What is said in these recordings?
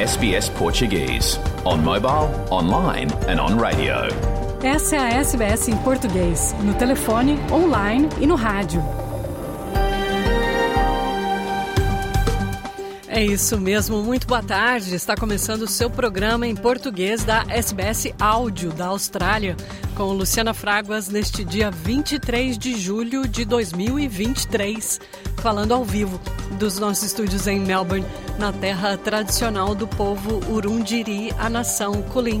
SBS Portuguese. On mobile, online and on radio. Essa é a SBS em português, no telefone, online e no rádio. É isso mesmo, muito boa tarde. Está começando o seu programa em português da SBS Áudio da Austrália, com Luciana Fraguas neste dia 23 de julho de 2023, falando ao vivo dos nossos estúdios em Melbourne, na terra tradicional do povo Urundiri, a nação Kulin.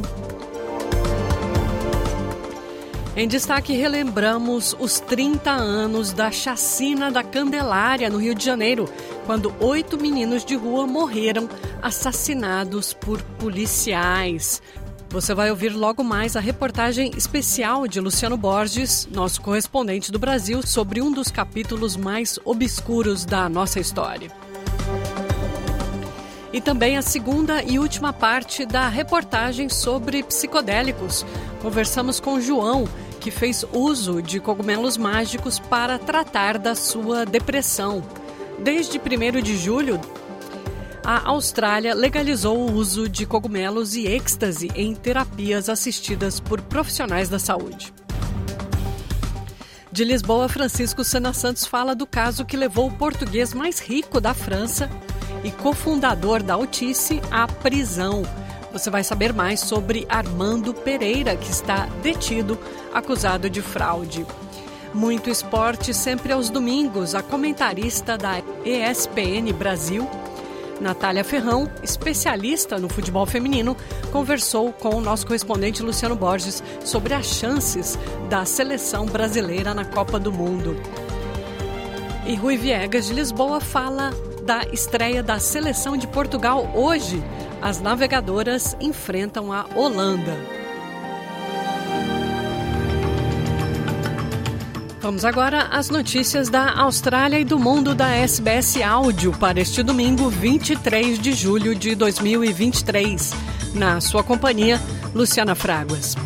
Em destaque, relembramos os 30 anos da chacina da Candelária, no Rio de Janeiro, quando oito meninos de rua morreram assassinados por policiais. Você vai ouvir logo mais a reportagem especial de Luciano Borges, nosso correspondente do Brasil, sobre um dos capítulos mais obscuros da nossa história. E também a segunda e última parte da reportagem sobre psicodélicos. Conversamos com João, que fez uso de cogumelos mágicos para tratar da sua depressão. Desde 1 de julho, a Austrália legalizou o uso de cogumelos e êxtase em terapias assistidas por profissionais da saúde. De Lisboa, Francisco Sana Santos fala do caso que levou o português mais rico da França e cofundador da Altice à prisão. Você vai saber mais sobre Armando Pereira, que está detido, acusado de fraude. Muito esporte sempre aos domingos. A comentarista da ESPN Brasil, Natália Ferrão, especialista no futebol feminino, conversou com o nosso correspondente Luciano Borges sobre as chances da seleção brasileira na Copa do Mundo. E Rui Viegas de Lisboa fala da estreia da seleção de Portugal hoje. As navegadoras enfrentam a Holanda. Vamos agora às notícias da Austrália e do mundo da SBS Áudio para este domingo, 23 de julho de 2023. Na sua companhia, Luciana Fraguas.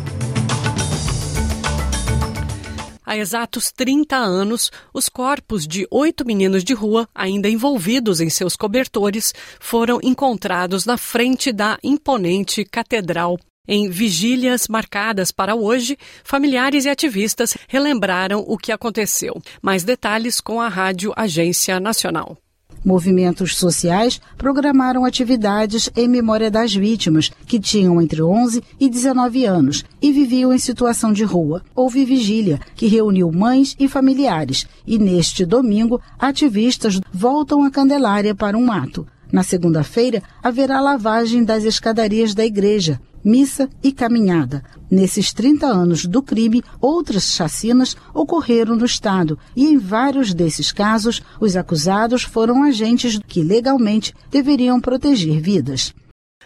Exatos 30 anos, os corpos de oito meninos de rua, ainda envolvidos em seus cobertores, foram encontrados na frente da imponente Catedral em vigílias marcadas para hoje, familiares e ativistas relembraram o que aconteceu. Mais detalhes com a Rádio Agência Nacional. Movimentos sociais programaram atividades em memória das vítimas, que tinham entre 11 e 19 anos e viviam em situação de rua. Houve vigília, que reuniu mães e familiares, e neste domingo, ativistas voltam a Candelária para um ato. Na segunda-feira, haverá lavagem das escadarias da igreja, missa e caminhada. Nesses 30 anos do crime, outras chacinas ocorreram no Estado e, em vários desses casos, os acusados foram agentes que legalmente deveriam proteger vidas.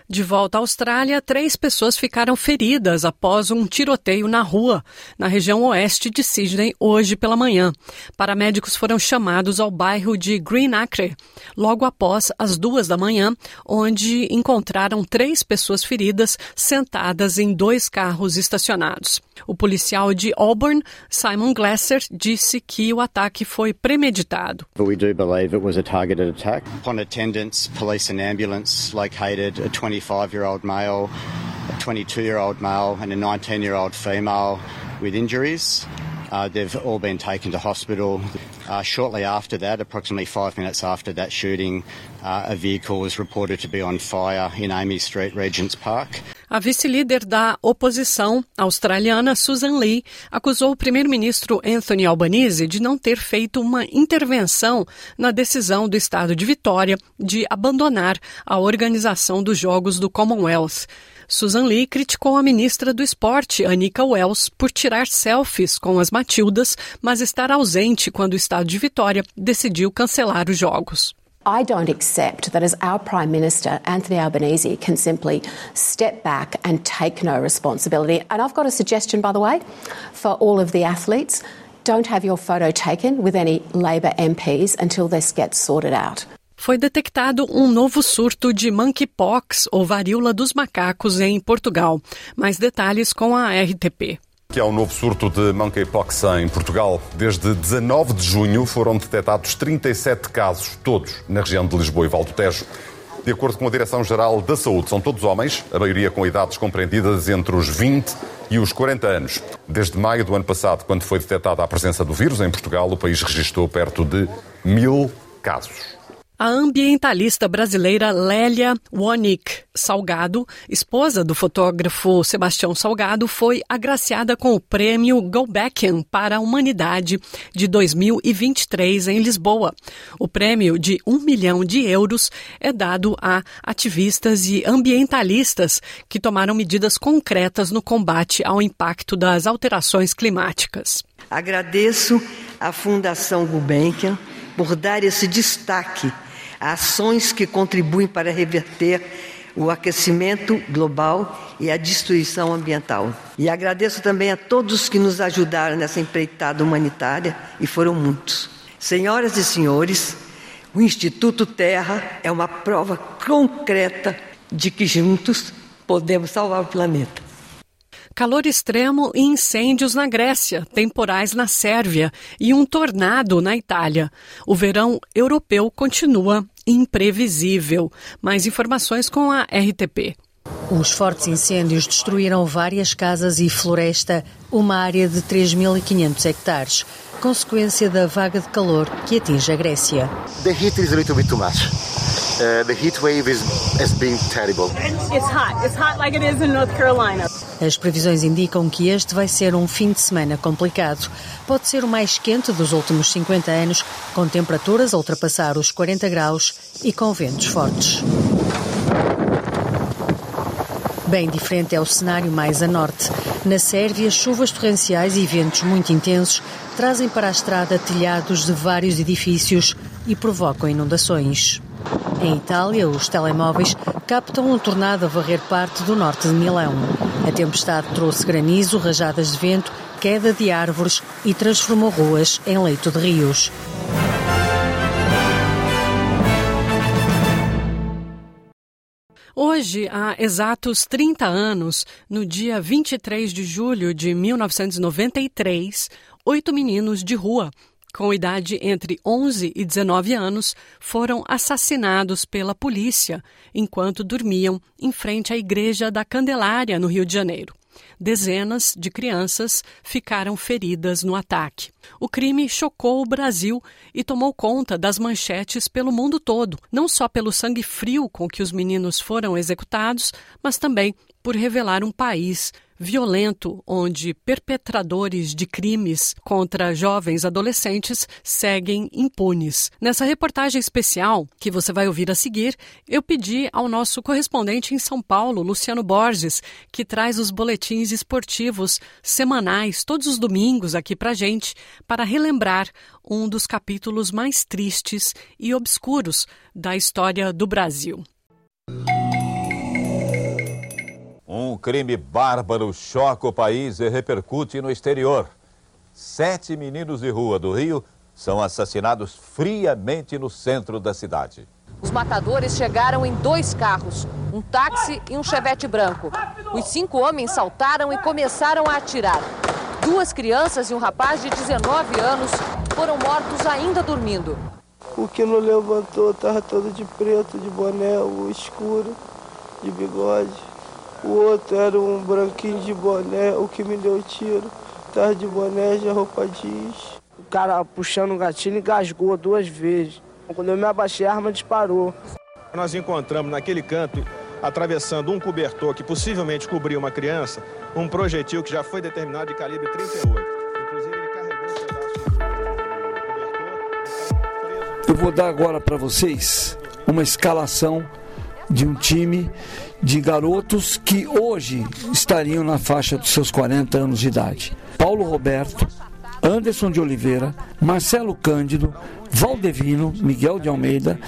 De volta à Austrália, três pessoas ficaram feridas após um tiroteio na rua, na região oeste de Sydney, hoje pela manhã. Paramédicos foram chamados ao bairro de Green Acre, logo após as duas da manhã, onde encontraram três pessoas feridas sentadas em dois carros estacionados. O policial de Auburn, Simon Glasser, disse que o ataque foi premeditado. We do believe it was a targeted attack. Upon attendance, police and ambulance located a 20 25 year old male, a 22 year old male, and a 19 year old female with injuries. Uh, they've all been taken to hospital. Uh, shortly after that, approximately five minutes after that shooting, uh, a vehicle was reported to be on fire in Amy Street, Regents Park. A vice-líder da oposição australiana, Susan Lee, acusou o primeiro-ministro Anthony Albanese de não ter feito uma intervenção na decisão do estado de Vitória de abandonar a organização dos Jogos do Commonwealth. Susan Lee criticou a ministra do Esporte, Anika Wells, por tirar selfies com as Matildas, mas estar ausente quando o estado de Vitória decidiu cancelar os Jogos. I don't accept that as our Prime Minister, Anthony Albanese, can simply step back and take no responsibility. And I've got a suggestion, by the way, for all of the athletes don't have your photo taken with any Labor MPs until this gets sorted out. Foi detectado um novo surto de monkeypox ou varíola dos macacos em Portugal. Mais detalhes com a RTP. Que há um novo surto de monkeypox em Portugal. Desde 19 de junho foram detectados 37 casos, todos na região de Lisboa e Valdo Tejo. De acordo com a Direção-Geral da Saúde, são todos homens, a maioria com idades compreendidas entre os 20 e os 40 anos. Desde maio do ano passado, quando foi detectada a presença do vírus em Portugal, o país registrou perto de mil casos. A ambientalista brasileira Lélia Wonick Salgado, esposa do fotógrafo Sebastião Salgado, foi agraciada com o prêmio Gulbenkian para a Humanidade de 2023 em Lisboa. O prêmio de um milhão de euros é dado a ativistas e ambientalistas que tomaram medidas concretas no combate ao impacto das alterações climáticas. Agradeço à Fundação Gulbenkian por dar esse destaque ações que contribuem para reverter o aquecimento global e a destruição ambiental. E agradeço também a todos que nos ajudaram nessa empreitada humanitária, e foram muitos. Senhoras e senhores, o Instituto Terra é uma prova concreta de que juntos podemos salvar o planeta. Calor extremo e incêndios na Grécia, temporais na Sérvia e um tornado na Itália. O verão europeu continua imprevisível. Mais informações com a RTP. Os fortes incêndios destruíram várias casas e floresta, uma área de 3.500 hectares, consequência da vaga de calor que atinge a Grécia. The heat is a little bit too much. Uh, the heat wave is, has been terrible. It's hot. It's hot like it is in North Carolina. As previsões indicam que este vai ser um fim de semana complicado. Pode ser o mais quente dos últimos 50 anos, com temperaturas a ultrapassar os 40 graus e com ventos fortes. Bem diferente é o cenário mais a norte. Na Sérvia, chuvas torrenciais e ventos muito intensos trazem para a estrada telhados de vários edifícios e provocam inundações. Em Itália, os telemóveis captam um tornado a varrer parte do norte de Milão. A tempestade trouxe granizo, rajadas de vento, queda de árvores e transformou ruas em leito de rios. Hoje, há exatos 30 anos, no dia 23 de julho de 1993, oito meninos de rua com idade entre 11 e 19 anos, foram assassinados pela polícia enquanto dormiam em frente à Igreja da Candelária, no Rio de Janeiro. Dezenas de crianças ficaram feridas no ataque. O crime chocou o Brasil e tomou conta das manchetes pelo mundo todo, não só pelo sangue frio com que os meninos foram executados, mas também por revelar um país violento, onde perpetradores de crimes contra jovens adolescentes seguem impunes. Nessa reportagem especial, que você vai ouvir a seguir, eu pedi ao nosso correspondente em São Paulo, Luciano Borges, que traz os boletins esportivos semanais todos os domingos aqui pra gente, para relembrar um dos capítulos mais tristes e obscuros da história do Brasil. Um crime bárbaro choca o país e repercute no exterior. Sete meninos de rua do Rio são assassinados friamente no centro da cidade. Os matadores chegaram em dois carros, um táxi e um chevette branco. Os cinco homens saltaram e começaram a atirar. Duas crianças e um rapaz de 19 anos foram mortos ainda dormindo. O que não levantou estava todo de preto, de boné, o escuro, de bigode. O outro era um branquinho de boné, o que me deu tiro. Tava de boné, de roupa jeans. O cara puxando o gatilho engasgou duas vezes. Quando eu me abaixei, a arma disparou. Nós encontramos naquele canto, atravessando um cobertor que possivelmente cobriu uma criança, um projetil que já foi determinado de calibre 38. Inclusive, ele carregou um pedaço do cobertor. Eu vou dar agora para vocês uma escalação de um time de garotos que hoje estariam na faixa dos seus 40 anos de idade. Paulo Roberto, Anderson de Oliveira, Marcelo Cândido, Valdevino, Miguel de Almeida,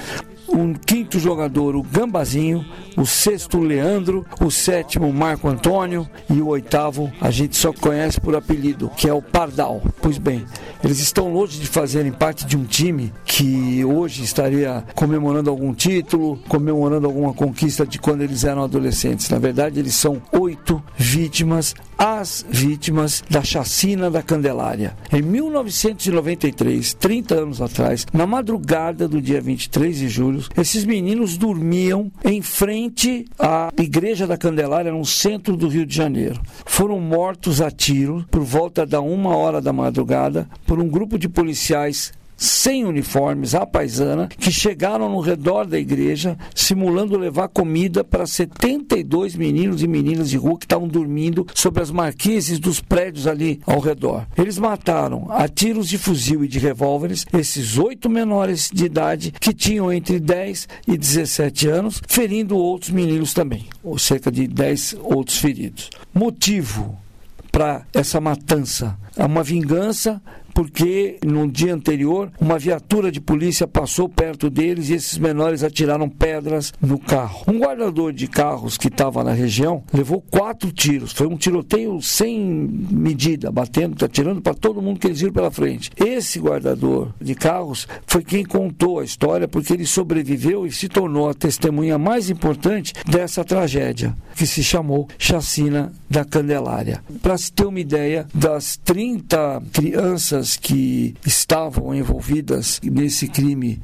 um quinto jogador, o Gambazinho, o sexto, o Leandro, o sétimo, o Marco Antônio e o oitavo, a gente só conhece por apelido, que é o Pardal. Pois bem, eles estão longe de fazerem parte de um time que hoje estaria comemorando algum título, comemorando alguma conquista de quando eles eram adolescentes. Na verdade, eles são oito vítimas as vítimas da chacina da Candelária. Em 1993, 30 anos atrás, na madrugada do dia 23 de julho, esses meninos dormiam em frente à Igreja da Candelária, no centro do Rio de Janeiro. Foram mortos a tiro por volta da uma hora da madrugada por um grupo de policiais sem uniformes, à paisana, que chegaram no redor da igreja, simulando levar comida para 72 meninos e meninas de rua que estavam dormindo sobre as marquises dos prédios ali ao redor. Eles mataram a tiros de fuzil e de revólveres esses oito menores de idade que tinham entre 10 e 17 anos, ferindo outros meninos também, ou cerca de 10 outros feridos. Motivo para essa matança é uma vingança porque no dia anterior uma viatura de polícia passou perto deles e esses menores atiraram pedras no carro. Um guardador de carros que estava na região levou quatro tiros. Foi um tiroteio sem medida, batendo, atirando para todo mundo que eles viram pela frente. Esse guardador de carros foi quem contou a história porque ele sobreviveu e se tornou a testemunha mais importante dessa tragédia, que se chamou Chacina da Candelária. Para se ter uma ideia, das 30 crianças que estavam envolvidas nesse crime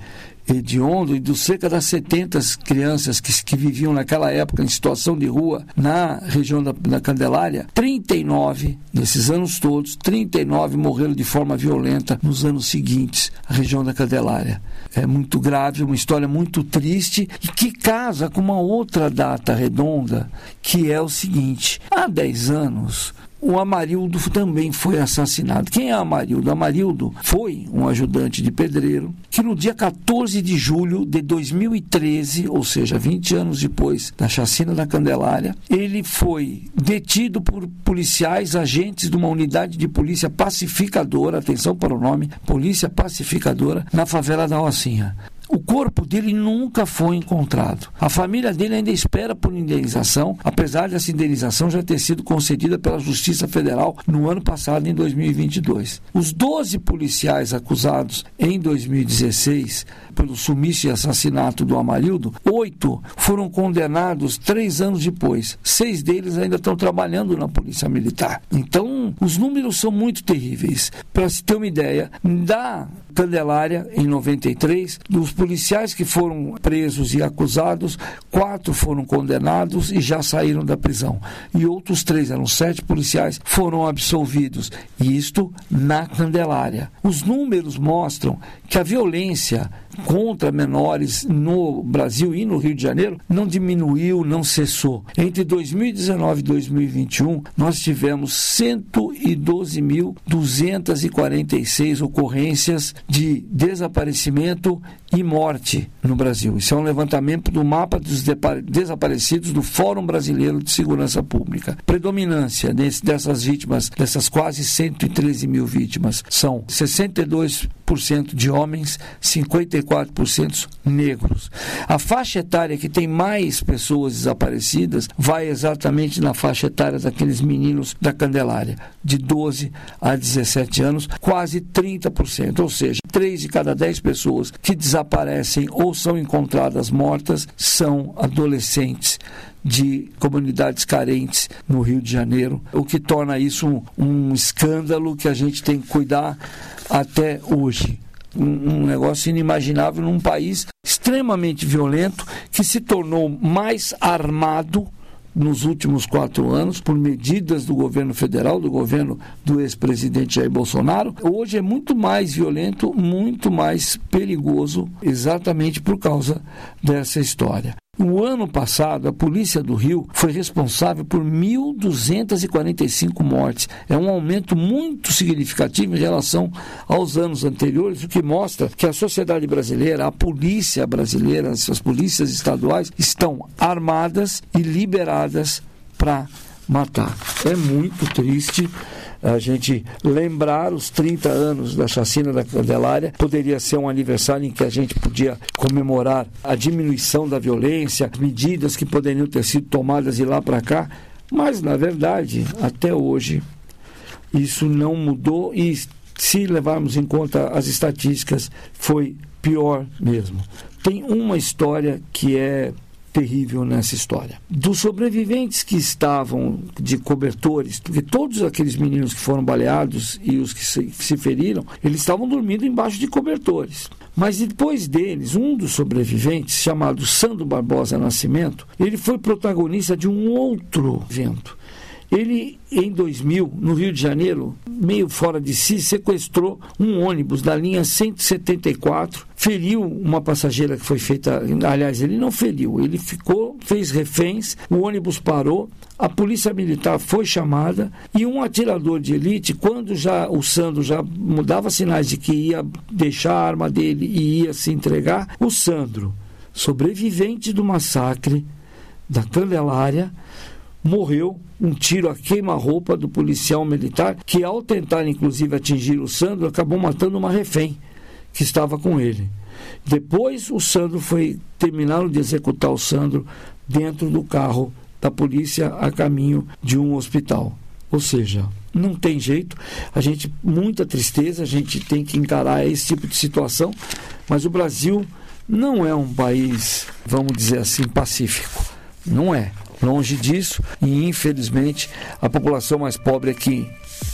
hediondo e dos cerca das 70 crianças que, que viviam naquela época em situação de rua na região da, da Candelária, 39, nesses anos todos, 39 morreram de forma violenta nos anos seguintes, a região da Candelária. É muito grave, uma história muito triste e que casa com uma outra data redonda, que é o seguinte: há 10 anos, o Amarildo também foi assassinado. Quem é Amarildo? Amarildo foi um ajudante de pedreiro que no dia 14 de julho de 2013, ou seja, 20 anos depois da chacina da Candelária, ele foi detido por policiais, agentes de uma unidade de polícia pacificadora, atenção para o nome, polícia pacificadora, na favela da Rocinha. O corpo dele nunca foi encontrado. A família dele ainda espera por indenização, apesar dessa indenização já ter sido concedida pela Justiça Federal no ano passado, em 2022. Os 12 policiais acusados em 2016 pelo sumiço e assassinato do Amarildo, oito foram condenados três anos depois. Seis deles ainda estão trabalhando na Polícia Militar. Então, os números são muito terríveis. Para se ter uma ideia, da Candelária, em 93, dos policiais que foram presos e acusados, quatro foram condenados e já saíram da prisão. E outros três, eram sete policiais, foram absolvidos. E isto na Candelária. Os números mostram que a violência contra menores no Brasil e no Rio de Janeiro não diminuiu, não cessou. Entre 2019 e 2021, nós tivemos 112.246 ocorrências de desaparecimento e morte no Brasil. Isso é um levantamento do mapa dos desaparecidos do Fórum Brasileiro de Segurança Pública. Predominância desse, dessas vítimas, dessas quase 113 mil vítimas, são 62% de homens, 54% negros. A faixa etária que tem mais pessoas desaparecidas vai exatamente na faixa etária daqueles meninos da Candelária, de 12 a 17 anos, quase 30%. Ou seja, 3 de cada 10 pessoas que desaparecem ou são encontradas mortas são adolescentes de comunidades carentes no Rio de Janeiro, o que torna isso um, um escândalo que a gente tem que cuidar até hoje. Um, um, negócio inimaginável num país extremamente violento que se tornou mais armado nos últimos quatro anos por medidas do governo federal, do governo do ex-presidente Jair Bolsonaro, hoje é muito mais violento, muito mais perigoso, exatamente por causa dessa história. No ano passado, a Polícia do Rio foi responsável por 1.245 mortes. É um aumento muito significativo em relação aos anos anteriores, o que mostra que a sociedade brasileira, a polícia brasileira, as polícias estaduais estão armadas e liberadas para matar. É muito triste a gente lembrar os 30 anos da chacina da Candelária. Poderia ser um aniversário em que a gente podia comemorar a diminuição da violência, medidas que poderiam ter sido tomadas de lá para cá, mas na verdade, até hoje, isso não mudou e se levarmos em conta as estatísticas, foi pior mesmo. Tem uma história que é terrível nessa história. Dos sobreviventes que estavam de cobertores, porque todos aqueles meninos que foram baleados e os que se, se feriram, eles estavam dormindo embaixo de cobertores. Mas depois deles, um dos sobreviventes, chamado Sandro Barbosa Nascimento, ele foi protagonista de um outro evento. Ele, em 2000, no Rio de Janeiro, meio fora de si, sequestrou um ônibus da linha 174, feriu uma passageira que foi feita. Aliás, ele não feriu, ele ficou, fez reféns, o ônibus parou, a polícia militar foi chamada e um atirador de elite, quando já o Sandro já mudava sinais de que ia deixar a arma dele e ia se entregar, o Sandro, sobrevivente do massacre da Candelária, morreu um tiro a queima-roupa do policial militar, que ao tentar inclusive atingir o Sandro, acabou matando uma refém que estava com ele. Depois o Sandro foi terminaram de executar o Sandro dentro do carro da polícia a caminho de um hospital. Ou seja, não tem jeito, a gente muita tristeza, a gente tem que encarar esse tipo de situação, mas o Brasil não é um país, vamos dizer assim, pacífico. Não é. Longe disso, e infelizmente a população mais pobre é que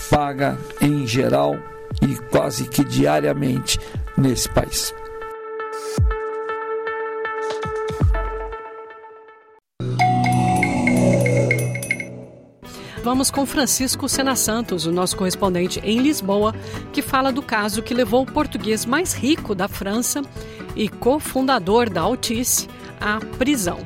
paga em geral e quase que diariamente nesse país. Vamos com Francisco Sena Santos, o nosso correspondente em Lisboa, que fala do caso que levou o português mais rico da França e cofundador da Altice à prisão.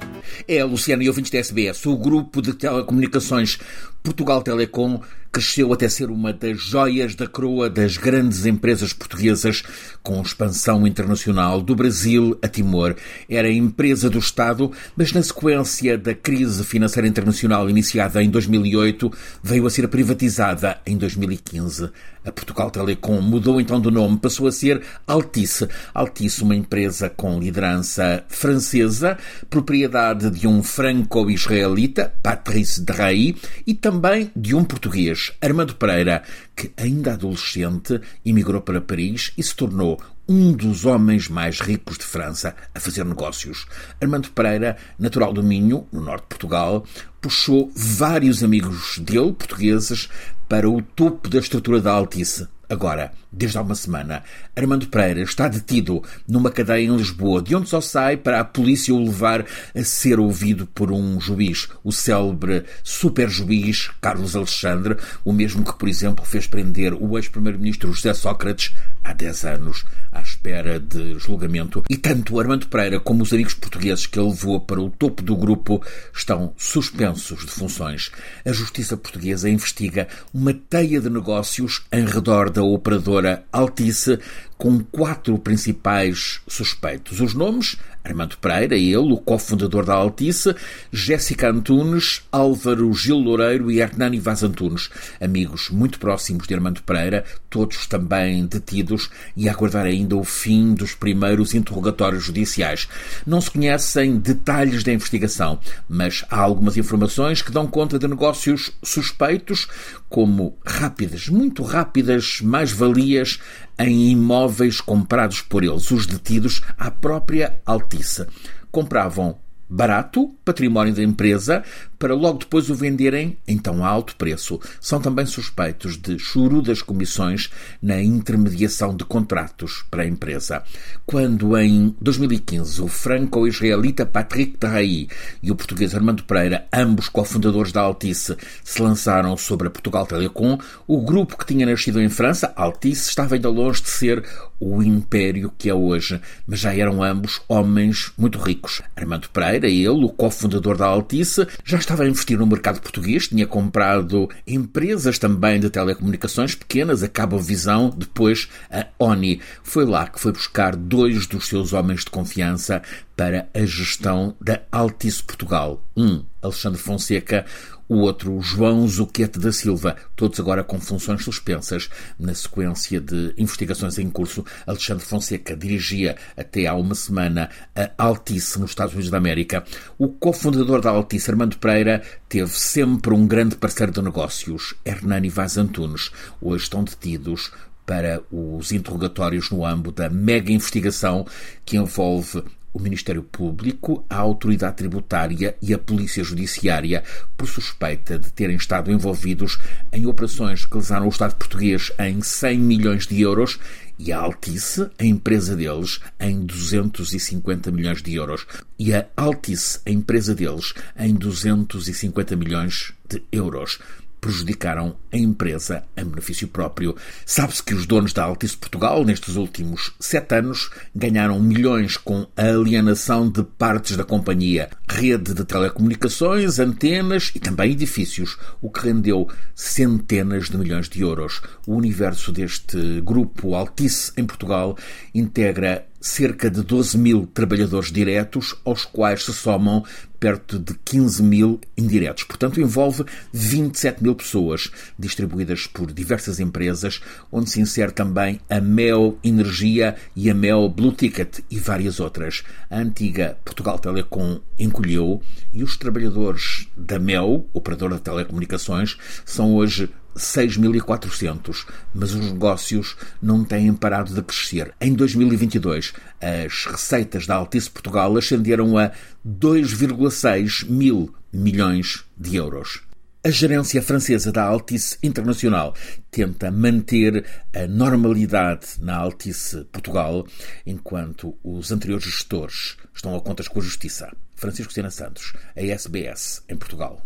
É, Luciano e ouvintes da SBS, o grupo de telecomunicações Portugal Telecom cresceu até ser uma das joias da coroa das grandes empresas portuguesas com expansão internacional do Brasil a Timor. Era empresa do Estado, mas na sequência da crise financeira internacional iniciada em 2008, veio a ser privatizada em 2015. A Portugal Telecom mudou então de nome, passou a ser Altice. Altice, uma empresa com liderança francesa, propriedade de um franco-israelita, Patrice Drahi, e também de um português, Armando Pereira, que ainda adolescente emigrou para Paris e se tornou um dos homens mais ricos de França a fazer negócios. Armando Pereira, natural do Minho, no norte de Portugal, puxou vários amigos dele, portugueses, para o topo da estrutura da Altice. Agora, desde há uma semana, Armando Pereira está detido numa cadeia em Lisboa, de onde só sai para a polícia o levar a ser ouvido por um juiz, o célebre super juiz Carlos Alexandre, o mesmo que, por exemplo, fez prender o ex-primeiro-ministro José Sócrates há 10 anos à espera de julgamento. E tanto Armando Pereira como os amigos portugueses que ele levou para o topo do grupo estão suspensos de funções. A justiça portuguesa investiga uma teia de negócios em redor da operadora Altice com quatro principais suspeitos. Os nomes: Armando Pereira, ele, o cofundador da Altice, Jéssica Antunes, Álvaro Gil Loureiro e Hernani Vaz Antunes, amigos muito próximos de Armando Pereira, todos também detidos e a aguardar ainda o fim dos primeiros interrogatórios judiciais. Não se conhecem detalhes da investigação, mas há algumas informações que dão conta de negócios suspeitos, como rápidas, muito rápidas mais-valias em imóveis comprados por eles, os detidos à própria Altice. Compravam barato, património da empresa, para logo depois o venderem em tão alto preço. São também suspeitos de chorudas comissões na intermediação de contratos para a empresa. Quando em 2015 o franco-israelita Patrick Terraí e o português Armando Pereira, ambos cofundadores da Altice, se lançaram sobre a Portugal Telecom, o grupo que tinha nascido em França, Altice, estava ainda longe de ser o império que é hoje, mas já eram ambos homens muito ricos. Armando Pereira, ele, o cofundador da Altice, já estava a investir no mercado português, tinha comprado empresas também de telecomunicações pequenas, a Cabo Visão, depois a ONI. Foi lá que foi buscar dois dos seus homens de confiança para a gestão da Altice Portugal. Um, Alexandre Fonseca, o outro João Zuquete da Silva, todos agora com funções suspensas. Na sequência de investigações em curso, Alexandre Fonseca dirigia até há uma semana a Altice nos Estados Unidos da América. O cofundador da Altice, Armando Pereira, teve sempre um grande parceiro de negócios, Hernani Vaz Antunes. Hoje estão detidos para os interrogatórios no âmbito da mega investigação que envolve o Ministério Público, a Autoridade Tributária e a Polícia Judiciária por suspeita de terem estado envolvidos em operações que lesaram o Estado português em 100 milhões de euros e a Altice, a empresa deles, em 250 milhões de euros. E a Altice, a empresa deles, em 250 milhões de euros prejudicaram a empresa em benefício próprio. Sabe-se que os donos da Altice Portugal, nestes últimos sete anos, ganharam milhões com a alienação de partes da companhia, rede de telecomunicações, antenas e também edifícios, o que rendeu centenas de milhões de euros. O universo deste grupo Altice em Portugal integra cerca de 12 mil trabalhadores diretos, aos quais se somam perto de 15 mil indiretos. Portanto, envolve 27 mil pessoas, distribuídas por diversas empresas, onde se insere também a Mel Energia e a Mel Blue Ticket e várias outras. A antiga Portugal Telecom encolheu e os trabalhadores da Mel, operadora de telecomunicações, são hoje 6.400, mas os negócios não têm parado de crescer. Em 2022, as receitas da Altice Portugal ascenderam a 2,6 mil milhões de euros. A gerência francesa da Altice Internacional tenta manter a normalidade na Altice Portugal, enquanto os anteriores gestores estão a contas com a Justiça. Francisco Sena Santos, a SBS, em Portugal.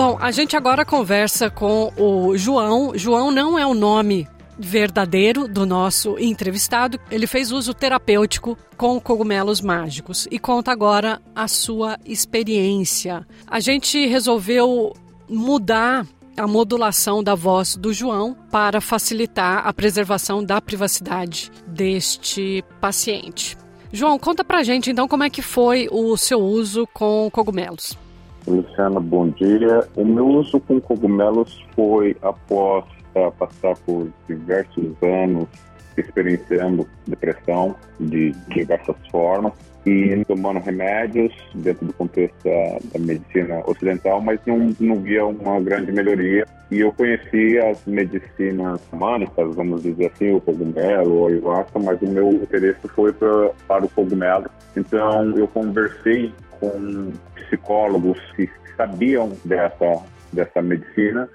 Bom, a gente agora conversa com o João. João não é o nome verdadeiro do nosso entrevistado. Ele fez uso terapêutico com cogumelos mágicos e conta agora a sua experiência. A gente resolveu mudar a modulação da voz do João para facilitar a preservação da privacidade deste paciente. João, conta pra gente então como é que foi o seu uso com cogumelos. Luciana, bom dia. O meu uso com cogumelos foi após uh, passar por diversos anos experienciando depressão de diversas formas e tomando remédios dentro do contexto da, da, medicina ocidental, mas não, não via uma grande melhoria. E eu conheci as medicinas humânicas, vamos dizer assim, o cogumelo, o ayahuasca, mas o meu interesse foi pra, para o cogumelo. Então eu conversei com psicólogos que sabiam dessa, dessa medicina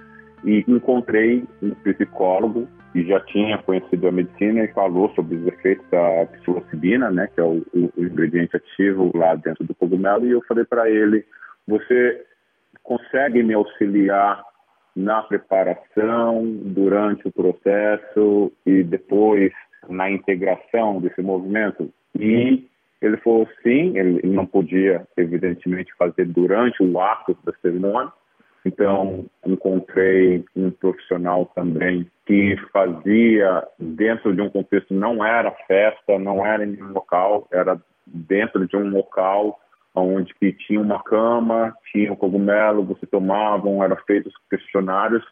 e encontrei um psicólogo que já tinha conhecido a medicina e falou sobre os efeitos da psilocibina, né, que é o, o, o ingrediente ativo lá dentro do cogumelo, e eu falei para ele: você consegue me auxiliar na preparação, durante o processo e depois na integração desse movimento? E ele falou sim, ele não podia, evidentemente, fazer durante o ato da cerimônia. Então, encontrei um profissional também que fazia dentro de um contexto, não era festa, não era em um local, era dentro de um local onde que tinha uma cama, tinha um cogumelo, você tomavam, eram feitos questionários.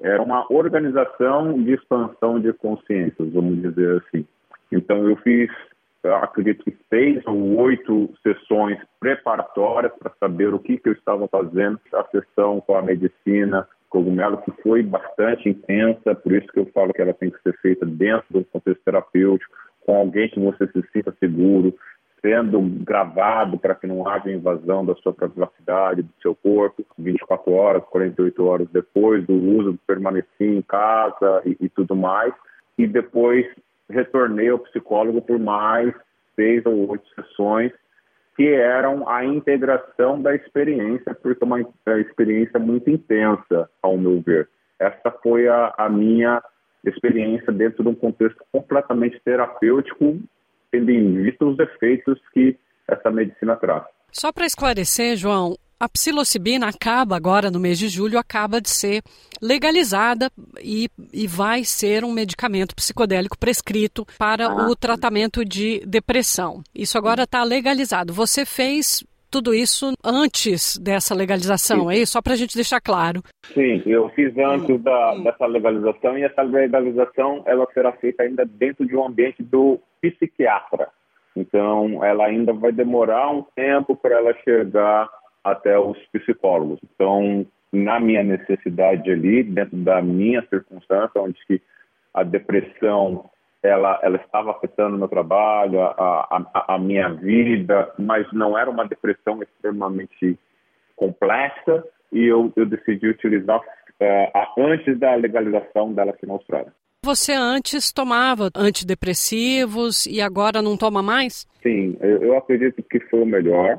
Era uma organização de expansão de consciências, vamos dizer assim. Então, eu fiz acredito que seis ou oito sessões preparatórias para saber o que, que eu estava fazendo. A sessão com a medicina cogumelo que foi bastante intensa, por isso que eu falo que ela tem que ser feita dentro do contexto terapêutico, com alguém que você se sinta seguro, sendo gravado para que não haja invasão da sua privacidade, do seu corpo, 24 horas, 48 horas depois do uso, permanecer em casa e, e tudo mais. E depois retornei ao psicólogo por mais seis ou oito sessões, que eram a integração da experiência, porque é uma experiência muito intensa, ao meu ver. Essa foi a, a minha experiência dentro de um contexto completamente terapêutico, tendo em vista os efeitos que essa medicina traz. Só para esclarecer, João, a psilocibina acaba agora, no mês de julho, acaba de ser legalizada e, e vai ser um medicamento psicodélico prescrito para ah. o tratamento de depressão. Isso agora está legalizado. Você fez tudo isso antes dessa legalização, Sim. é isso? Só para a gente deixar claro. Sim, eu fiz antes da, dessa legalização e essa legalização ela será feita ainda dentro de um ambiente do psiquiatra. Então, ela ainda vai demorar um tempo para ela chegar até os psicólogos. Então, na minha necessidade ali, dentro da minha circunstância, onde que a depressão ela, ela estava afetando meu trabalho, a, a, a minha vida, mas não era uma depressão extremamente complexa e eu, eu decidi utilizar é, antes da legalização dela aqui na Austrália. Você antes tomava antidepressivos e agora não toma mais? Sim, eu, eu acredito que foi o melhor.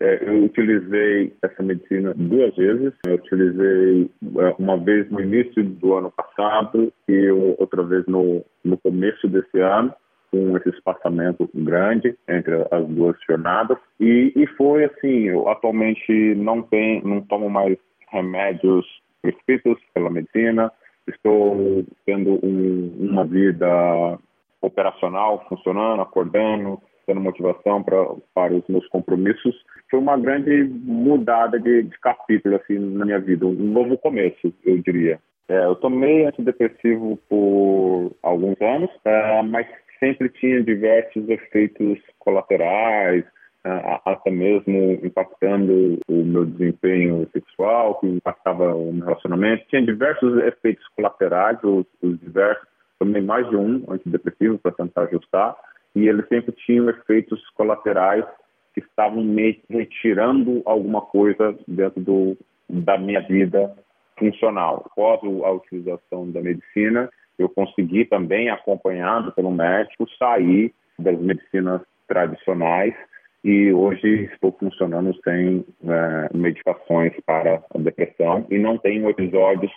É, eu utilizei essa medicina duas vezes. Eu utilizei é, uma vez no início do ano passado e outra vez no, no começo desse ano, com esse espaçamento grande entre as duas jornadas. E, e foi assim, eu atualmente não, tenho, não tomo mais remédios prescritos pela medicina, estou tendo um, uma vida operacional, funcionando, acordando, tendo motivação pra, para os meus compromissos. Foi uma grande mudada de, de capítulo assim na minha vida, um novo começo, eu diria. É, eu tomei antidepressivo por alguns anos, é, mas sempre tinha diversos efeitos colaterais, até mesmo impactando o meu desempenho sexual, que impactava o meu relacionamento. Tinha diversos efeitos colaterais, os, os diversos, tomei mais de um antidepressivo para tentar ajustar, e eles sempre tinham efeitos colaterais estavam me retirando alguma coisa dentro do, da minha vida funcional. Após a utilização da medicina, eu consegui também, acompanhado pelo médico, sair das medicinas tradicionais e hoje estou funcionando sem é, medicações para a depressão e não tenho episódios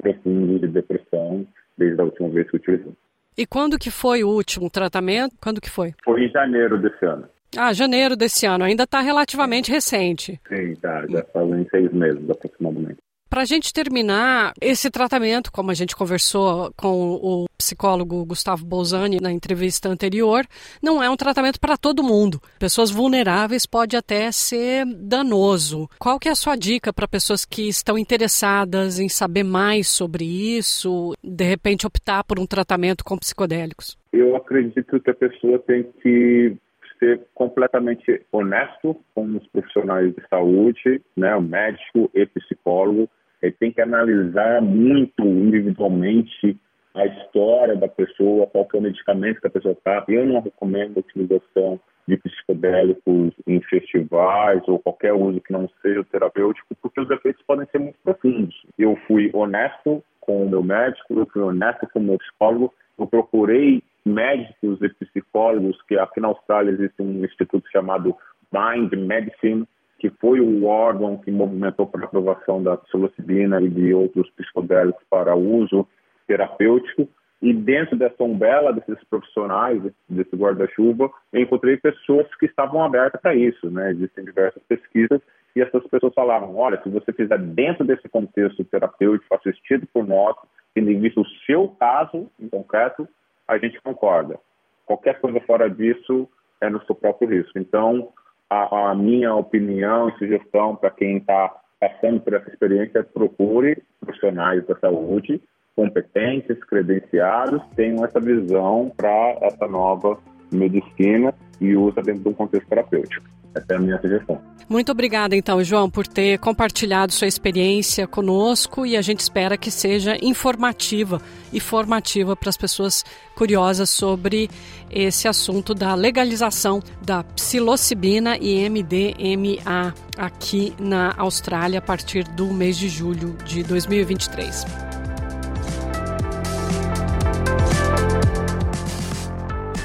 profundos de depressão desde a última vez que utilizei. E quando que foi o último tratamento? Quando que foi? Foi em janeiro desse ano. Ah, janeiro desse ano. Ainda está relativamente recente. Sim, tá. Já fazem seis meses aproximadamente. Para a gente terminar, esse tratamento, como a gente conversou com o psicólogo Gustavo Bolzani na entrevista anterior, não é um tratamento para todo mundo. Pessoas vulneráveis pode até ser danoso. Qual que é a sua dica para pessoas que estão interessadas em saber mais sobre isso, de repente optar por um tratamento com psicodélicos? Eu acredito que a pessoa tem que ser completamente honesto com os profissionais de saúde, né, o médico e psicólogo, ele tem que analisar muito individualmente a história da pessoa, qual é o medicamento que a pessoa está. Eu não recomendo a utilização de psicodélicos em festivais ou qualquer uso que não seja terapêutico, porque os efeitos podem ser muito profundos. Eu fui honesto com o meu médico, eu fui honesto com o meu psicólogo, eu procurei médicos e psicólogos, que aqui na Austrália existe um instituto chamado Mind Medicine, que foi o órgão que movimentou para a aprovação da psilocibina e de outros psicodélicos para uso terapêutico. E dentro dessa umbela desses profissionais, desse guarda-chuva, eu encontrei pessoas que estavam abertas para isso. Né? Existem diversas pesquisas e essas pessoas falavam: olha, se você fizer dentro desse contexto terapêutico assistido por nós, tendo em vista o seu caso em concreto, a gente concorda. Qualquer coisa fora disso é no seu próprio risco. Então, a, a minha opinião e sugestão para quem está passando por essa experiência é procure profissionais da saúde competentes, credenciados, tenham essa visão para essa nova medicina e usa dentro de um contexto terapêutico. Essa é a minha sugestão. Muito obrigada, então, João, por ter compartilhado sua experiência conosco e a gente espera que seja informativa e formativa para as pessoas curiosas sobre esse assunto da legalização da psilocibina e MDMA aqui na Austrália a partir do mês de julho de 2023.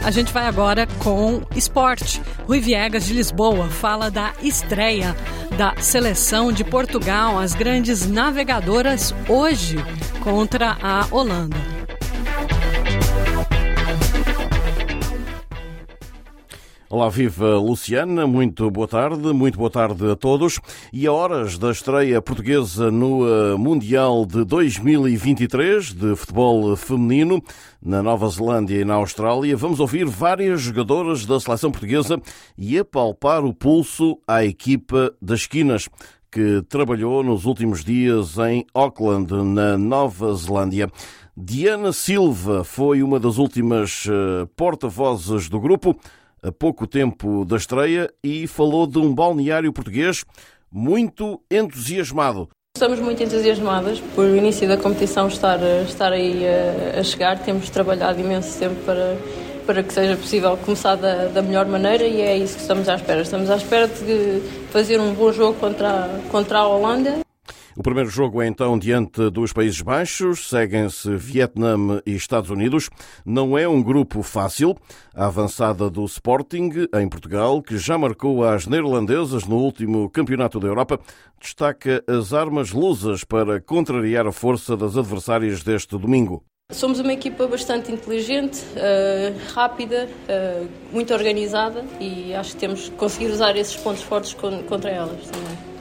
A gente vai agora com esporte. Rui Viegas de Lisboa fala da estreia da seleção de Portugal, as grandes navegadoras, hoje contra a Holanda. Olá, viva Luciana, muito boa tarde, muito boa tarde a todos. E a horas da estreia portuguesa no eh, Mundial de 2023 de futebol feminino na Nova Zelândia e na Austrália, vamos ouvir várias jogadoras da seleção portuguesa e apalpar o pulso à equipa das esquinas que trabalhou nos últimos dias em Auckland, na Nova Zelândia. Diana Silva foi uma das últimas eh, porta-vozes do grupo a pouco tempo da estreia e falou de um balneário português muito entusiasmado. Estamos muito entusiasmadas por o início da competição estar, estar aí a, a chegar. Temos trabalhado imenso tempo para, para que seja possível começar da, da, melhor maneira e é isso que estamos à espera. Estamos à espera de fazer um bom jogo contra, contra a Holanda o primeiro jogo é então diante dos Países Baixos, seguem-se Vietnã e Estados Unidos. Não é um grupo fácil. A avançada do Sporting, em Portugal, que já marcou as neerlandesas no último Campeonato da Europa, destaca as armas lusas para contrariar a força das adversárias deste domingo. Somos uma equipa bastante inteligente, uh, rápida, uh, muito organizada e acho que temos que conseguir usar esses pontos fortes contra elas também.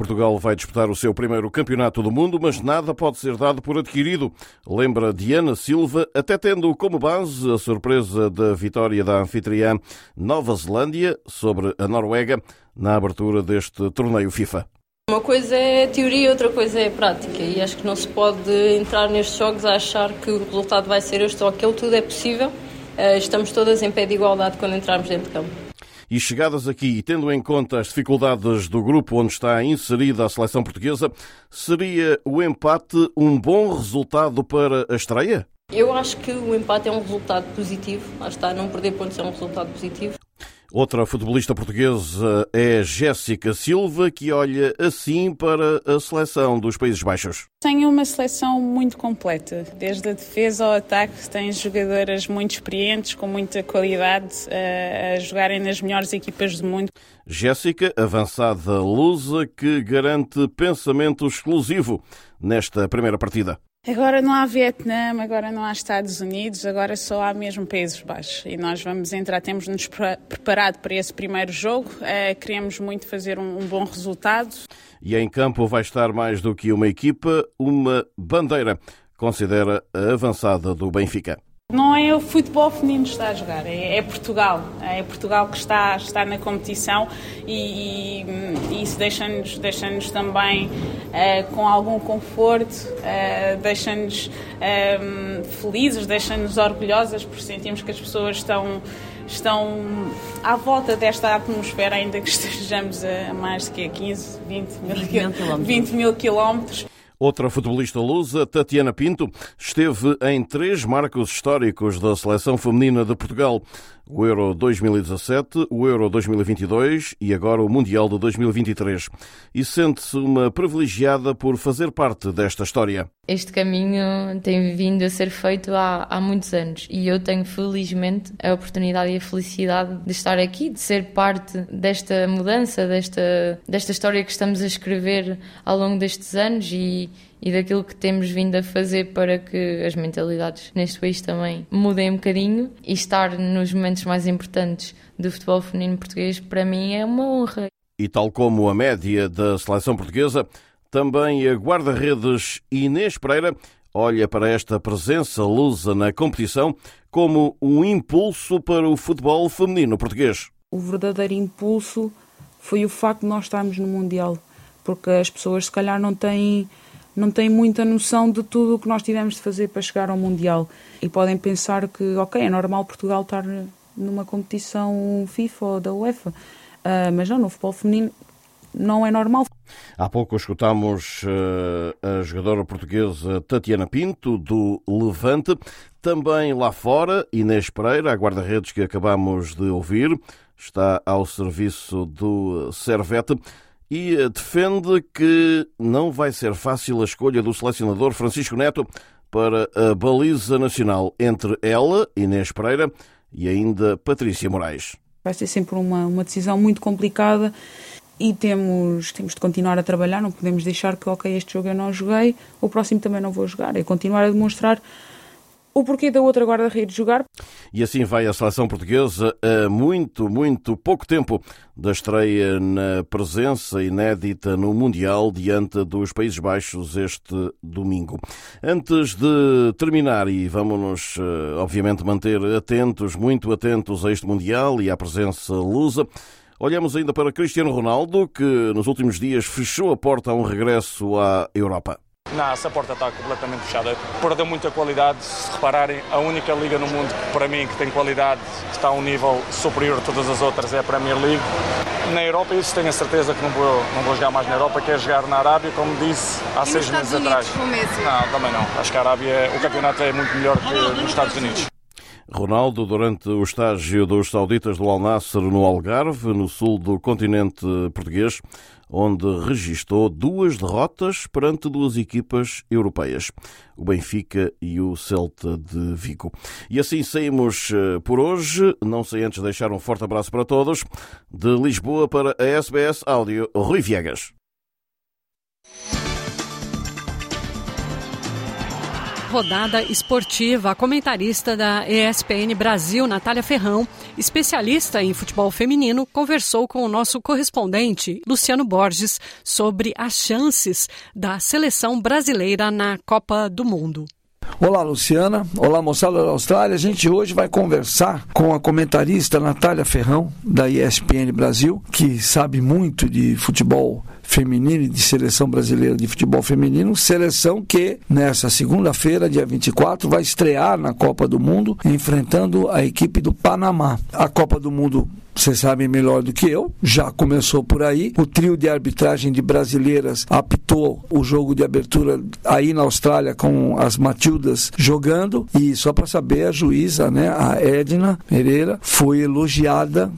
Portugal vai disputar o seu primeiro campeonato do mundo, mas nada pode ser dado por adquirido. Lembra Diana Silva, até tendo como base a surpresa da vitória da anfitriã Nova Zelândia sobre a Noruega na abertura deste torneio FIFA. Uma coisa é teoria, outra coisa é prática. E acho que não se pode entrar nestes jogos a achar que o resultado vai ser este ou aquele. Tudo é possível. Eh, estamos todas em pé de igualdade quando entrarmos dentro de campo. E chegadas aqui, e tendo em conta as dificuldades do grupo onde está inserida a seleção portuguesa, seria o empate um bom resultado para a estreia? Eu acho que o empate é um resultado positivo. Lá está, não perder pontos é um resultado positivo. Outra futebolista portuguesa é Jéssica Silva, que olha assim para a seleção dos Países Baixos. Tenho uma seleção muito completa, desde a defesa ao ataque, tem jogadoras muito experientes, com muita qualidade, a, jogarem nas melhores equipas do mundo. Jéssica, avançada lusa, que garante pensamento exclusivo nesta primeira partida. Agora não há Vietnã, agora não há Estados Unidos, agora só há mesmo Países Baixos. E nós vamos entrar, temos-nos preparado para esse primeiro jogo, uh, queremos muito fazer um, um bom resultado. E em campo vai estar mais do que uma equipa, uma bandeira, considera a avançada do Benfica. Não é o futebol feminino que está a jogar, é, é Portugal. É Portugal que está, está na competição e, e isso deixa-nos deixa também uh, com algum conforto, uh, deixa-nos uh, felizes, deixa-nos orgulhosas por sentirmos que as pessoas estão, estão à volta desta atmosfera, ainda que estejamos a mais de 15, 20 mil, 20 mil quilómetros. Outra futebolista lusa, Tatiana Pinto, esteve em três marcos históricos da seleção feminina de Portugal o Euro 2017, o Euro 2022 e agora o Mundial de 2023. E sente-se uma privilegiada por fazer parte desta história. Este caminho tem vindo a ser feito há, há muitos anos e eu tenho felizmente a oportunidade e a felicidade de estar aqui, de ser parte desta mudança, desta, desta história que estamos a escrever ao longo destes anos e, e daquilo que temos vindo a fazer para que as mentalidades neste país também mudem um bocadinho e estar nos momentos mais importantes do futebol feminino português, para mim é uma honra. E tal como a média da seleção portuguesa, também a guarda-redes Inês Pereira olha para esta presença lusa na competição como um impulso para o futebol feminino português. O verdadeiro impulso foi o facto de nós estarmos no Mundial, porque as pessoas se calhar não têm não têm muita noção de tudo o que nós tivemos de fazer para chegar ao Mundial. E podem pensar que, ok, é normal Portugal estar numa competição FIFA ou da UEFA, uh, mas não, no futebol feminino não é normal. Há pouco escutámos uh, a jogadora portuguesa Tatiana Pinto, do Levante. Também lá fora, Inês Pereira, a guarda-redes que acabamos de ouvir, está ao serviço do Servete e eh, defende que não vai ser fácil a escolha do selecionador Francisco Neto para a baliza nacional entre ela, Inês Pereira, e ainda Patrícia Moraes. Vai ser sempre uma, uma decisão muito complicada e temos, temos de continuar a trabalhar, não podemos deixar que, ok, este jogo eu não joguei, o próximo também não vou jogar, é continuar a demonstrar o porquê da outra guarda-redes jogar. E assim vai a seleção portuguesa a muito, muito pouco tempo da estreia na presença inédita no Mundial diante dos Países Baixos este domingo. Antes de terminar, e vamos-nos eh, obviamente manter atentos, muito atentos a este Mundial e à presença lusa, olhamos ainda para Cristiano Ronaldo, que nos últimos dias fechou a porta a um regresso à Europa. Não, essa porta está completamente fechada. Perdeu muita qualidade. Se repararem, a única liga no mundo que, para mim, que tem qualidade, está a um nível superior a todas as outras, é a Premier League. Na Europa, isso tenho a certeza que não vou, não vou jogar mais na Europa, quero jogar na Arábia, como disse há e seis meses Unidos, atrás. Não, também não. Acho que a Arábia, o campeonato é muito melhor que nos Estados Unidos. Ronaldo, durante o estágio dos sauditas do Al Nassr no Algarve, no sul do continente português, onde registou duas derrotas perante duas equipas europeias, o Benfica e o Celta de Vigo. E assim saímos por hoje, não sei antes deixar um forte abraço para todos, de Lisboa para a SBS Áudio, Rui Viegas. Rodada esportiva. A comentarista da ESPN Brasil, Natália Ferrão, especialista em futebol feminino, conversou com o nosso correspondente, Luciano Borges, sobre as chances da seleção brasileira na Copa do Mundo. Olá, Luciana. Olá, moçada da Austrália. A gente hoje vai conversar com a comentarista Natália Ferrão, da ESPN Brasil, que sabe muito de futebol feminino e de seleção brasileira de futebol feminino, seleção que nessa segunda-feira, dia 24, vai estrear na Copa do Mundo, enfrentando a equipe do Panamá. A Copa do Mundo vocês sabem melhor do que eu, já começou por aí. O trio de arbitragem de brasileiras apitou o jogo de abertura aí na Austrália com as Matildas jogando. E só para saber, a juíza, né, a Edna Pereira, foi elogiada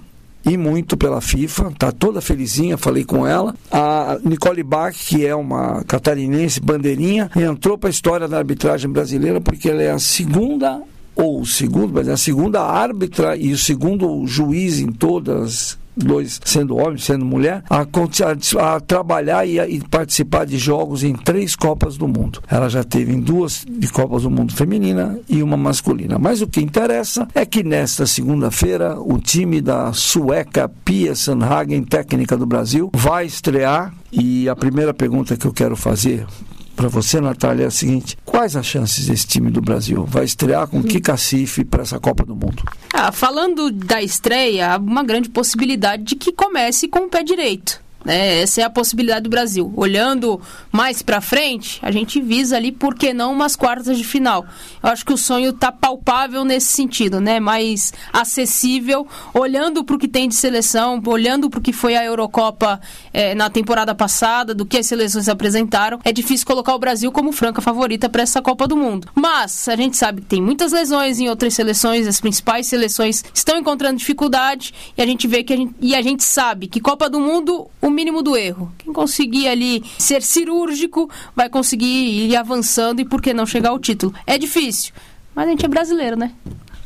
e muito pela FIFA, tá toda felizinha, falei com ela. A Nicole Bach, que é uma catarinense bandeirinha, entrou para a história da arbitragem brasileira porque ela é a segunda ou o segundo, mas a segunda árbitra e o segundo juiz em todas dois sendo homem, sendo mulher, a, a, a trabalhar e, a, e, participar de jogos em três Copas do Mundo. Ela já teve em duas de Copas do Mundo feminina e uma masculina. Mas o que interessa é que nesta segunda-feira o time da sueca Pia Sandhagen, técnica do Brasil, vai estrear e a primeira pergunta que eu quero fazer para você, Natália, é a seguinte: quais as chances desse time do Brasil? Vai estrear com que cacife para essa Copa do Mundo? Ah, falando da estreia, há uma grande possibilidade de que comece com o pé direito. É, essa é a possibilidade do Brasil. Olhando mais para frente, a gente visa ali, por que não, umas quartas de final. Eu acho que o sonho está palpável nesse sentido, né? Mais acessível, olhando para o que tem de seleção, olhando para o que foi a Eurocopa é, na temporada passada, do que as seleções apresentaram. É difícil colocar o Brasil como franca favorita para essa Copa do Mundo. Mas a gente sabe que tem muitas lesões em outras seleções, as principais seleções estão encontrando dificuldade e a gente vê que a gente, e a gente sabe que Copa do Mundo o mínimo do erro. Quem conseguir ali ser cirúrgico vai conseguir ir avançando e por que não chegar ao título. É difícil, mas a gente é brasileiro, né?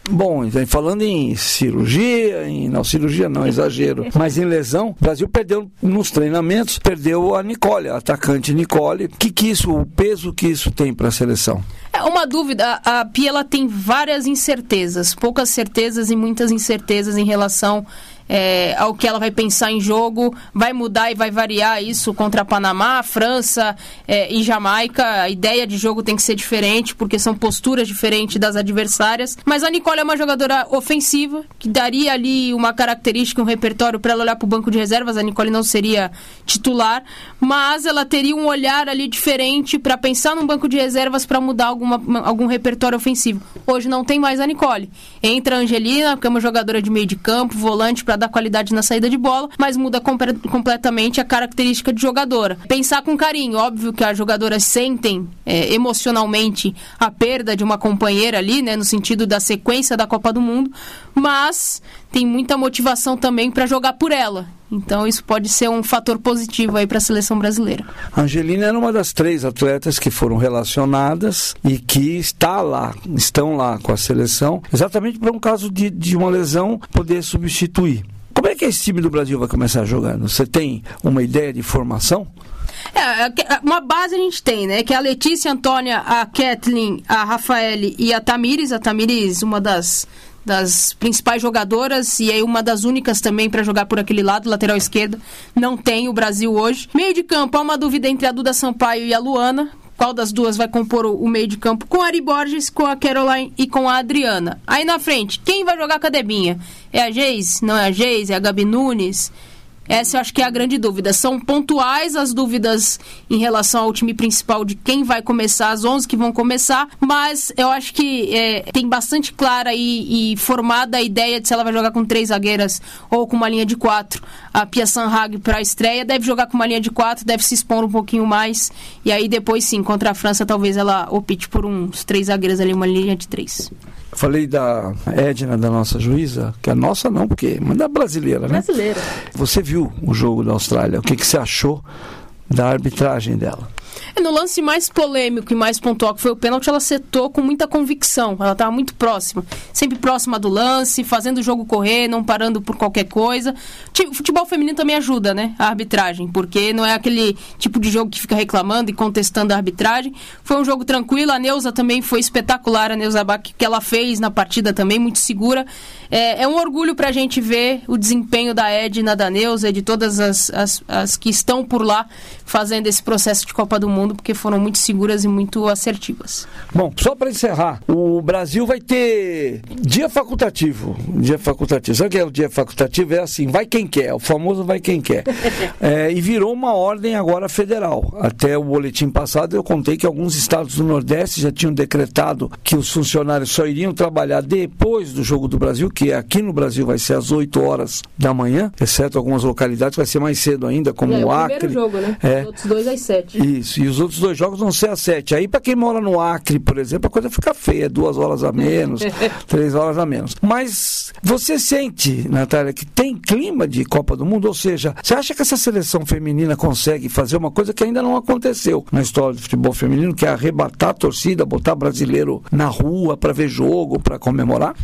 Bom, falando em cirurgia, em, não, cirurgia não, exagero, mas em lesão, o Brasil perdeu nos treinamentos, perdeu a Nicole, a atacante Nicole. Que que isso, o peso que isso tem para a seleção? É uma dúvida, a Pia ela tem várias incertezas, poucas certezas e muitas incertezas em relação é, ao que ela vai pensar em jogo, vai mudar e vai variar isso contra Panamá, França é, e Jamaica. A ideia de jogo tem que ser diferente, porque são posturas diferentes das adversárias. Mas a Nicole é uma jogadora ofensiva, que daria ali uma característica, um repertório para ela olhar para o banco de reservas. A Nicole não seria titular, mas ela teria um olhar ali diferente para pensar num banco de reservas para mudar alguma, algum repertório ofensivo. Hoje não tem mais a Nicole. Entra a Angelina, que é uma jogadora de meio de campo, volante para dar qualidade na saída de bola, mas muda completamente a característica de jogadora. Pensar com carinho, óbvio que as jogadoras sentem é, emocionalmente a perda de uma companheira ali, né, no sentido da sequência da Copa do Mundo, mas tem muita motivação também para jogar por ela. Então isso pode ser um fator positivo aí para a seleção brasileira. A Angelina era uma das três atletas que foram relacionadas e que está lá, estão lá com a seleção, exatamente para um caso de, de uma lesão poder substituir. Como é que esse time do Brasil vai começar jogando? Você tem uma ideia de formação? É, uma base a gente tem, né? Que é a Letícia, a Antônia, a Kathleen, a Rafaele e a Tamires. A Tamires, uma das das principais jogadoras e aí uma das únicas também para jogar por aquele lado, lateral esquerda. Não tem o Brasil hoje. Meio de campo, há uma dúvida entre a Duda Sampaio e a Luana. Qual das duas vai compor o, meio de campo? Com a Ari Borges, com a Caroline e com a Adriana. Aí na frente, quem vai jogar com a Debinha? É a Geis? Não é a Geis? É a Gabi Nunes? Essa eu acho que é a grande dúvida. São pontuais as dúvidas em relação ao time principal de quem vai começar, as 11 que vão começar, mas eu acho que é, tem bastante clara e, e, formada a ideia de se ela vai jogar com três zagueiras ou com uma linha de quatro. A Pia Sanhag para a estreia deve jogar com uma linha de quatro, deve se expor um pouquinho mais e aí depois sim, contra a França talvez ela opte por uns três zagueiros ali, uma linha de três. Falei da Edna, da nossa juíza, que é nossa não, porque mas da brasileira, né? Brasileira. Você viu o jogo da Austrália? O que, que você achou da arbitragem dela? É, no lance mais polêmico e mais pontual, que foi o pênalti, ela setou com muita convicção. Ela estava muito próxima. Sempre próxima do lance, fazendo o jogo correr, não parando por qualquer coisa. O futebol feminino também ajuda, né? A arbitragem, porque não é aquele tipo de jogo que fica reclamando e contestando a arbitragem. Foi um jogo tranquilo. A Neuza também foi espetacular, a Neuza Bach, que ela fez na partida também, muito segura. É, é um orgulho para a gente ver o desempenho da Edna, da Neuza e de todas as, as, as que estão por lá fazendo esse processo de Copa do Mundo, porque foram muito seguras e muito assertivas. Bom, só para encerrar, o Brasil vai ter dia facultativo. Dia facultativo. Sabe o que é o dia facultativo? É assim, vai quem quer, o famoso vai quem quer. é, e virou uma ordem agora federal. Até o boletim passado eu contei que alguns estados do Nordeste já tinham decretado que os funcionários só iriam trabalhar depois do Jogo do Brasil, que aqui no Brasil vai ser às 8 horas da manhã, exceto algumas localidades vai ser mais cedo ainda, como é, o Acre. Jogo, né? É. Os outros dois às 7. Isso, e os outros dois jogos vão ser às 7. Aí, para quem mora no Acre, por exemplo, a coisa fica feia, duas horas a menos, três horas a menos. Mas você sente, Natália, que tem clima de Copa do Mundo? Ou seja, você acha que essa seleção feminina consegue fazer uma coisa que ainda não aconteceu na história do futebol feminino, que é arrebatar a torcida, botar brasileiro na rua para ver jogo, para comemorar?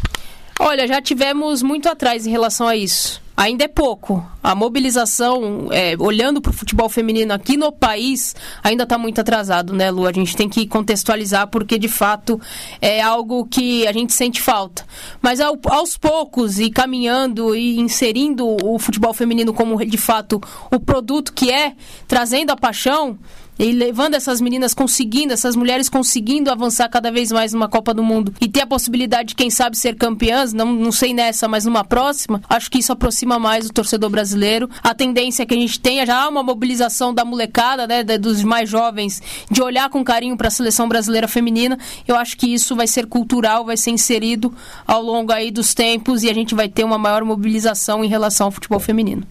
Olha, já tivemos muito atrás em relação a isso. Ainda é pouco. A mobilização, é, olhando para o futebol feminino aqui no país, ainda está muito atrasado, né, Lu? A gente tem que contextualizar porque, de fato, é algo que a gente sente falta. Mas ao, aos poucos, e caminhando e inserindo o futebol feminino como, de fato, o produto que é, trazendo a paixão, e levando essas meninas conseguindo, essas mulheres conseguindo avançar cada vez mais numa Copa do Mundo e ter a possibilidade de, quem sabe, ser campeãs, não, não sei nessa, mas numa próxima, acho que isso aproxima mais o torcedor brasileiro. A tendência que a gente tenha já uma mobilização da molecada, né, dos mais jovens, de olhar com carinho para a seleção brasileira feminina. Eu acho que isso vai ser cultural, vai ser inserido ao longo aí dos tempos e a gente vai ter uma maior mobilização em relação ao futebol feminino.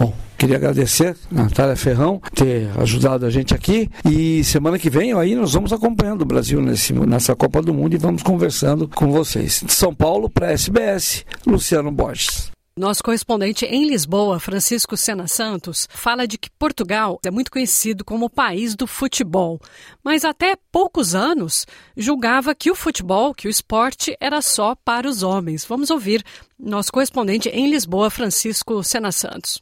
Bom, queria agradecer Natália Ferrão ter ajudado a gente aqui e semana que vem aí nós vamos acompanhando o Brasil nesse, nessa Copa do Mundo e vamos conversando com vocês. De São Paulo para SBS, Luciano Borges. Nosso correspondente em Lisboa, Francisco Sena Santos, fala de que Portugal é muito conhecido como o país do futebol, mas até poucos anos julgava que o futebol, que o esporte, era só para os homens. Vamos ouvir nosso correspondente em Lisboa, Francisco Sena Santos.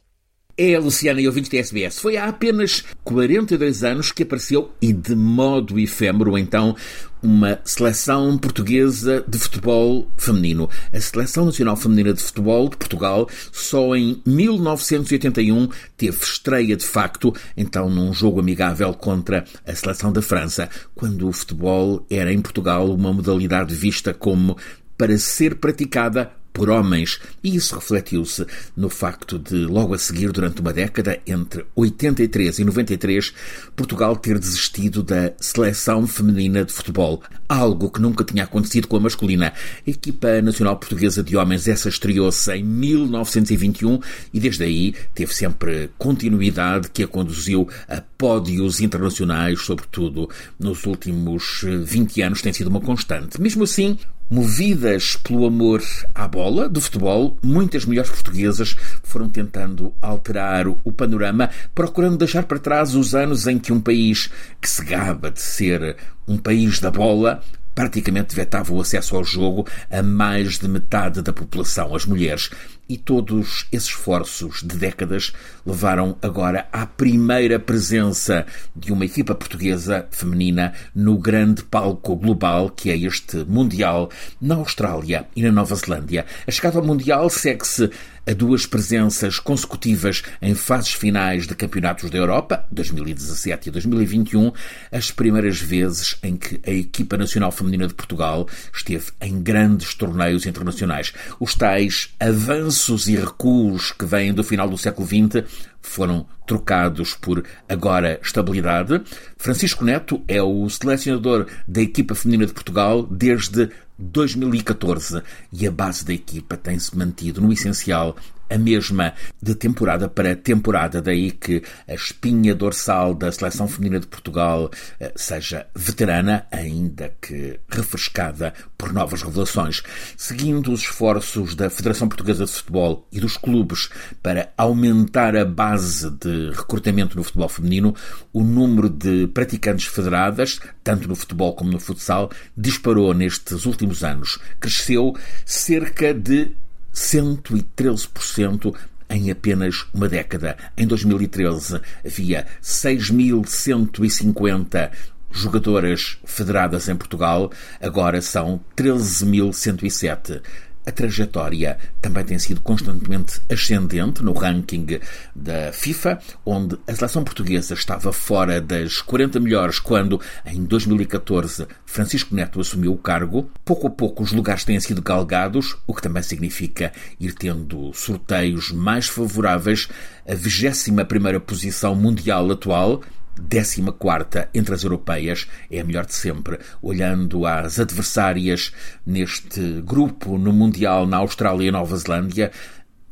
É a Luciana e ouvinte da SBS. Foi há apenas 42 anos que apareceu, e de modo efêmero, então, uma seleção portuguesa de futebol feminino. A Seleção Nacional Feminina de Futebol de Portugal só em 1981 teve estreia de facto, então num jogo amigável contra a Seleção da França, quando o futebol era em Portugal uma modalidade vista como para ser praticada por homens, e isso refletiu-se no facto de, logo a seguir, durante uma década, entre 83 e 93, Portugal ter desistido da seleção feminina de futebol, algo que nunca tinha acontecido com a masculina. A equipa nacional portuguesa de homens, essa estreou-se em 1921 e desde aí teve sempre continuidade que a conduziu a pódios internacionais, sobretudo nos últimos 20 anos, tem sido uma constante. Mesmo assim, Movidas pelo amor à bola do futebol, muitas mulheres portuguesas foram tentando alterar o panorama, procurando deixar para trás os anos em que um país que se gaba de ser um país da bola praticamente vetava o acesso ao jogo a mais de metade da população, as mulheres. E todos esses esforços de décadas levaram agora à primeira presença de uma equipa portuguesa feminina no grande palco global que é este Mundial na Austrália e na Nova Zelândia. A chegada ao Mundial segue-se a duas presenças consecutivas em fases finais de campeonatos da Europa, 2017 e 2021, as primeiras vezes em que a equipa nacional feminina de Portugal esteve em grandes torneios internacionais. Os tais avanços e recuos que vêm do final do século XX foram trocados por agora estabilidade. Francisco Neto é o selecionador da equipa feminina de Portugal desde 2014 e a base da equipa tem-se mantido no essencial a mesma de temporada para temporada, daí que a espinha dorsal da seleção feminina de Portugal eh, seja veterana, ainda que refrescada por novas revelações. Seguindo os esforços da Federação Portuguesa de Futebol e dos clubes para aumentar a base de recrutamento no futebol feminino, o número de praticantes federadas, tanto no futebol como no futsal, disparou nestes últimos anos. Cresceu cerca de 113% em apenas uma década. Em 2013 havia 6.150 jogadoras federadas em Portugal, agora são 13.107. A trajetória também tem sido constantemente ascendente no ranking da FIFA, onde a seleção portuguesa estava fora das 40 melhores quando, em 2014, Francisco Neto assumiu o cargo. Pouco a pouco os lugares têm sido galgados, o que também significa ir tendo sorteios mais favoráveis. A 21ª posição mundial atual 14 entre as europeias, é a melhor de sempre. Olhando às adversárias neste grupo no Mundial na Austrália e Nova Zelândia,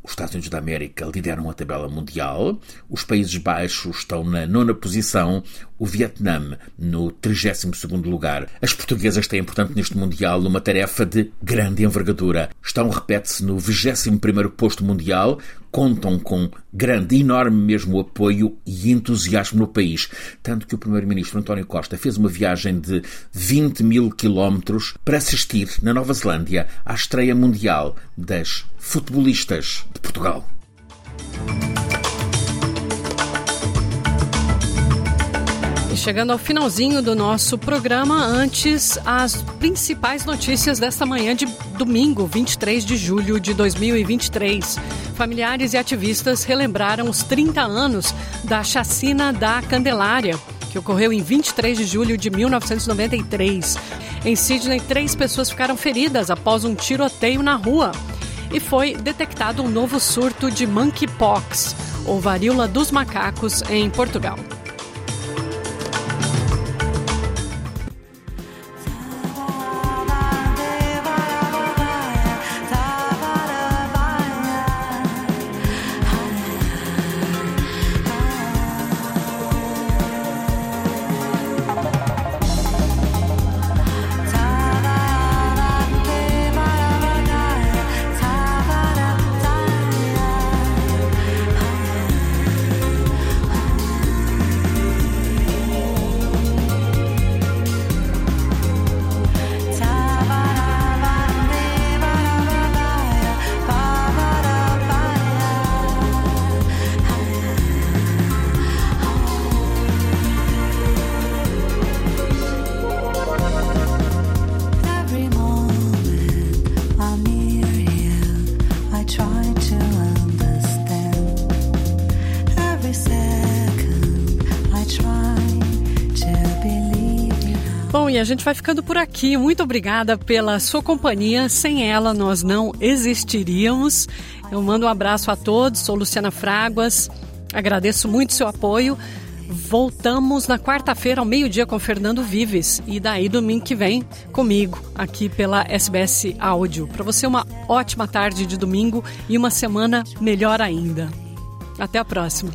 os Estados Unidos da América lideram a tabela mundial, os Países Baixos estão na nona posição, o Vietnã no 32 lugar. As portuguesas têm, portanto, neste Mundial uma tarefa de grande envergadura. Estão, repete-se, no 21 posto mundial, contam com grande, enorme mesmo apoio e entusiasmo no país. Tanto que o Primeiro-Ministro António Costa fez uma viagem de 20 mil quilómetros para assistir na Nova Zelândia à estreia mundial das futebolistas de Portugal. Chegando ao finalzinho do nosso programa, antes as principais notícias desta manhã de domingo, 23 de julho de 2023. Familiares e ativistas relembraram os 30 anos da chacina da Candelária, que ocorreu em 23 de julho de 1993. Em Sydney, três pessoas ficaram feridas após um tiroteio na rua. E foi detectado um novo surto de monkeypox, ou varíola dos macacos, em Portugal. A gente vai ficando por aqui. Muito obrigada pela sua companhia. Sem ela, nós não existiríamos. Eu mando um abraço a todos. Sou Luciana Fraguas. Agradeço muito seu apoio. Voltamos na quarta-feira ao meio-dia com Fernando Vives e daí domingo que vem comigo aqui pela SBS Áudio. Para você uma ótima tarde de domingo e uma semana melhor ainda. Até a próxima.